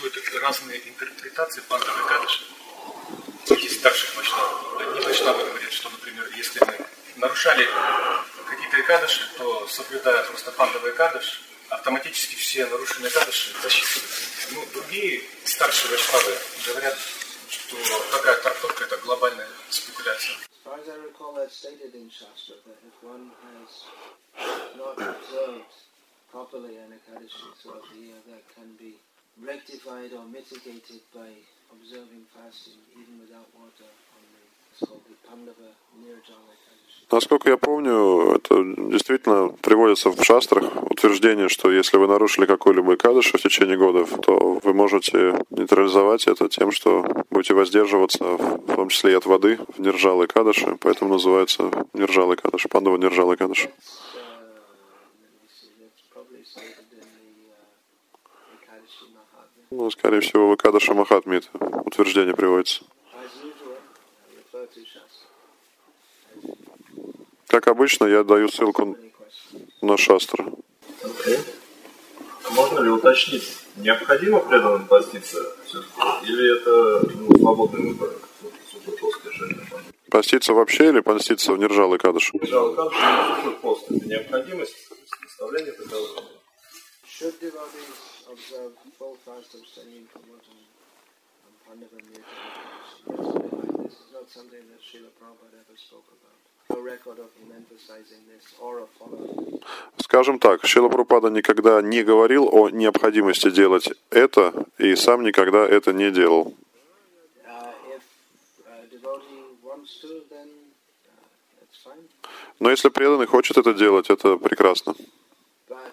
существуют разные интерпретации пандавы кадыши. Есть старших вайшнавов. Одни вайшнавы говорят, что, например, если мы нарушали какие-то экадыши, то соблюдая просто пандавы кадыш, автоматически все нарушенные кадыши засчитываются. Ну, другие старшие вайшнавы говорят, что такая трактовка – это глобальная спекуляция. Stated in properly an Ekadashi throughout the year, that can be rectified or mitigated by observing fasting even without water on the, it's called the Pandava Nirjala Ekadashi. Насколько я помню, это действительно приводится в шастрах утверждение, что если вы нарушили какой-либо кадыш в течение года, то вы можете нейтрализовать это тем, что будете воздерживаться, в том числе и от воды, в нержалой кадыши, поэтому называется нержалый кадыш, пандова нержалый кадыш. Ну, скорее всего, в Кадаша Махатме это утверждение приводится. Как обычно, я даю ссылку на шастр. Окей. А можно ли уточнить, необходимо преданным поститься? Или это ну, свободный выбор? Поститься вообще или поститься в нержалый кадыш? Же супер пост. Это необходимость наставления такового. Should devotees observe full fast abstaining from water and Pandava This is not something that Srila Prabhupada ever spoke about. Of of. Скажем так, Шила Прупада никогда не говорил о необходимости делать это, и сам никогда это не делал. Uh, uh. Но если преданный хочет это делать, это прекрасно. But uh,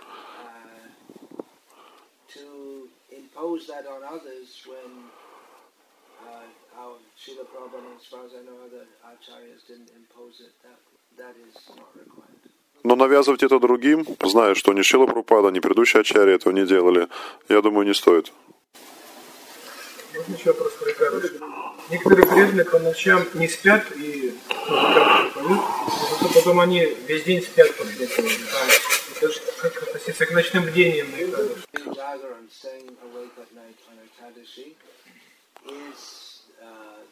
to impose that on others when uh, our Srila Prabhupada, as far as I know, other acharyas didn't impose it, that, that is not required. Но навязывать это другим, зная, что ни Шила Прупада, ни предыдущие ачари этого не делали, я думаю, не стоит. Можно еще вопрос про Икарыш? Некоторые преданные по ночам не спят и поют, зато потом они весь день спят после этого. А Это же как относиться к ночным бдениям на Икарыш? Doing Jagara and staying awake at night is uh,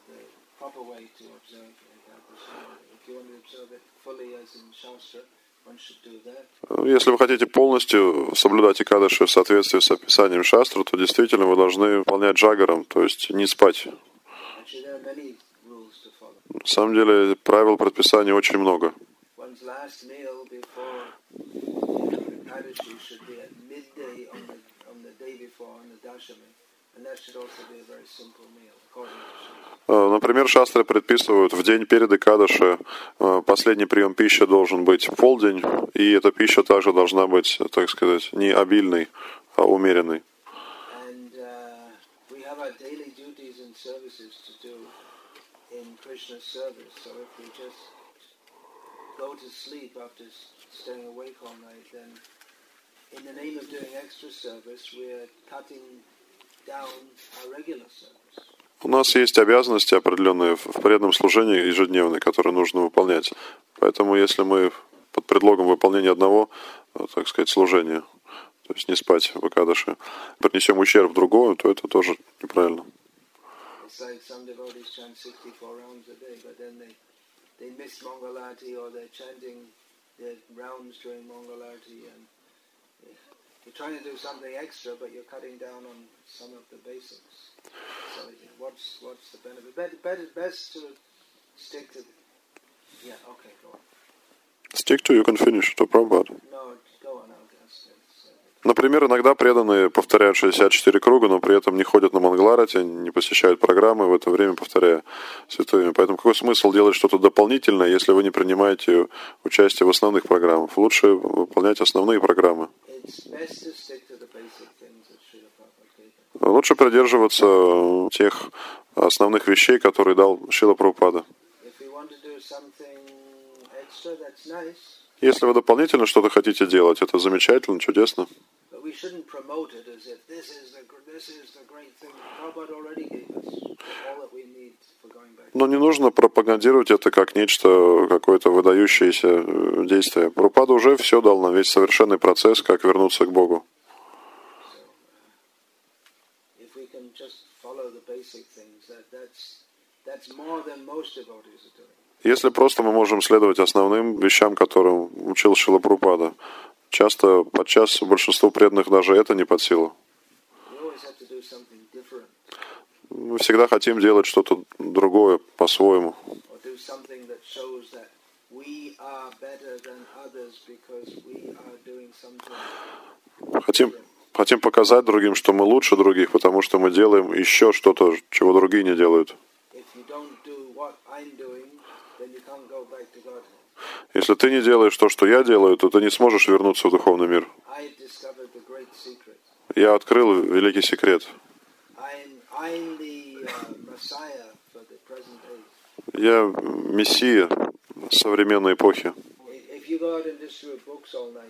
the proper way to observe Ekadashi. If you want to observe it fully as in Shastra, one should do that. Если вы хотите полностью соблюдать Икадаши в соответствии с описанием шастру, то действительно вы должны выполнять джагаром, то есть не спать. На самом деле правил предписаний очень много. Before Э, Например, шастры предписывают в день перед Икадаши э, последний прием пищи должен быть в полдень, и эта пища также должна быть, так сказать, не обильной, а умеренной. Uh, in the name of doing extra service, we're cutting У нас есть обязанности определенные в преданном служении ежедневные, которые нужно выполнять. Поэтому если мы под предлогом выполнения одного, э, так сказать, служения, то есть не спать в Икадаши, принесем ущерб другому, то это тоже неправильно. It's like some devotees chant 64 rounds a day, but then they, miss Mangalarti or they're chanting their rounds during Mangalarti and you're trying to do something extra, but you're cutting down on some of the basics. So what's what's the benefit? Better, best to stick to. Yeah. Okay. Go on. Stick to, you can finish, to Prabhupada. No, go on. I'll guess. It's, Например, иногда преданные повторяют 64 круга, но при этом не ходят на Мангаларате, не посещают программы, в это время повторяя святое имя. Поэтому какой смысл делать что-то дополнительное, если вы не принимаете участие в основных программах? Лучше выполнять основные программы. Лучше придерживаться тех основных вещей, которые дал Шила Прабхупада. Если вы дополнительно что-то хотите делать, это замечательно, чудесно. Shouldn't promote it as if this is the this is the great thing. Prabhupada already gave us all that we need for going back. Но не нужно пропагандировать это как нечто, какое-то выдающееся э, действие. Прабхупада уже все дал нам, весь совершенный процесс, как вернуться к Богу. Если просто мы можем следовать основным вещам, которым учил Шила Прупада, часто, подчас большинству преданных даже это не под силу. Мы всегда хотим делать что-то другое по-своему. Хотим, хотим показать другим, что мы лучше других, потому что мы делаем еще что-то, чего другие не делают. If you don't do what I'm doing, then you can't go back to Godhead. Если ты не делаешь то, что я делаю, то ты не сможешь вернуться в духовный мир. Я открыл великий секрет. Uh. Я мессия современной эпохи. And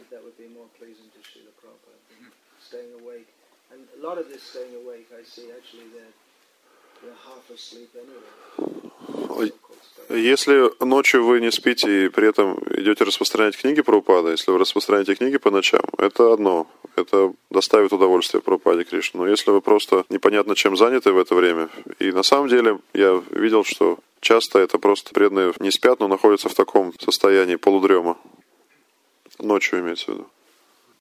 that staying awake. A lot of this staying awake, I see actually they're, Если ночью вы не спите и при этом идете распространять книги Прабхупада, если вы распространяете книги по ночам, это одно. Это доставит удовольствие Прабхупаде Кришне. Но если вы просто непонятно чем заняты в это время, и на самом деле я видел, что часто это просто преданные не спят, но находятся в таком состоянии полудрема. Ночью имеется в виду.